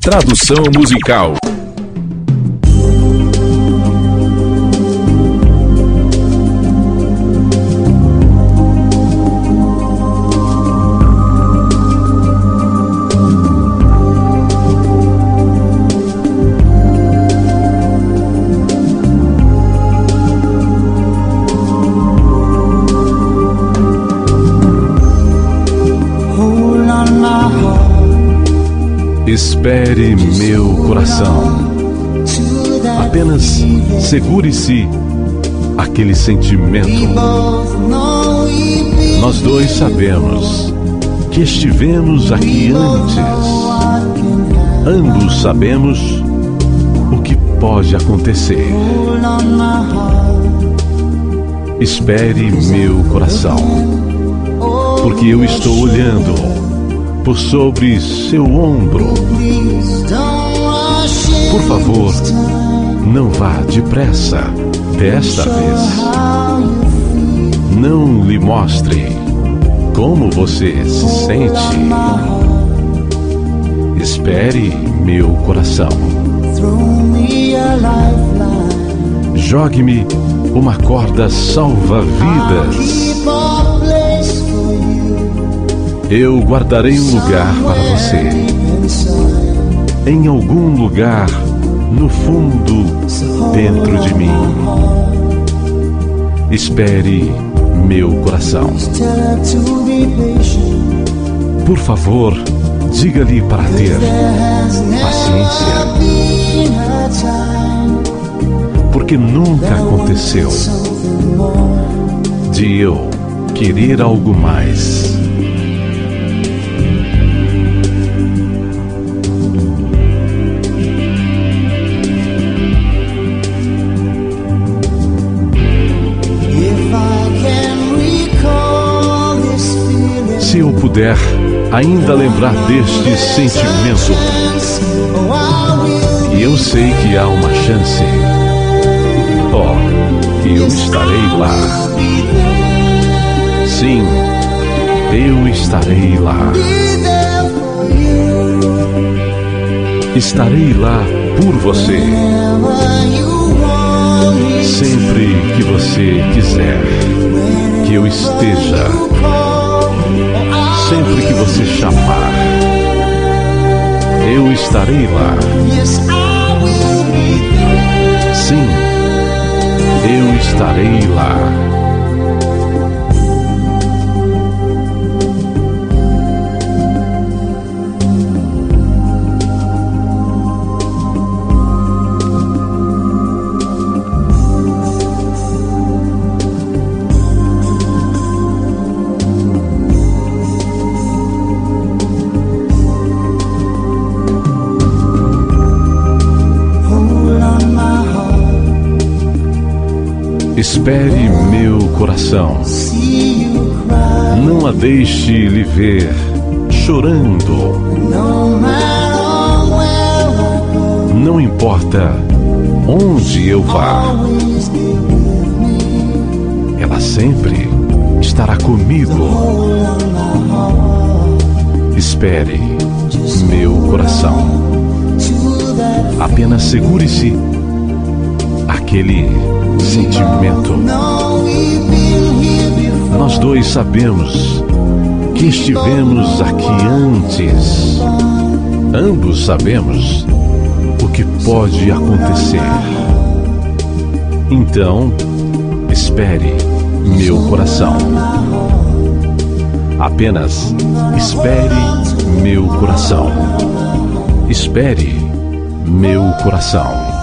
Tradução musical. Espere meu coração. Apenas segure-se aquele sentimento. Nós dois sabemos que estivemos aqui antes. Ambos sabemos o que pode acontecer. Espere meu coração, porque eu estou olhando por sobre seu ombro. Por favor, não vá depressa desta vez. Não lhe mostre como você se sente. Espere meu coração. Jogue-me uma corda salva-vidas eu guardarei um lugar para você. Em algum lugar no fundo dentro de mim. Espere meu coração. Por favor, diga-lhe para ter paciência. Porque nunca aconteceu de eu querer algo mais puder ainda lembrar deste sentimento. E eu sei que há uma chance. Oh, eu estarei lá. Sim, eu estarei lá. Estarei lá por você. Você chamar, eu estarei lá. Sim, eu estarei lá. Espere meu coração. Não a deixe lhe ver chorando. Não importa onde eu vá, ela sempre estará comigo. Espere meu coração. Apenas segure-se aquele sentimento. Nós dois sabemos que estivemos aqui antes. Ambos sabemos o que pode acontecer. Então, espere, meu coração. Apenas espere, meu coração. Espere, meu coração.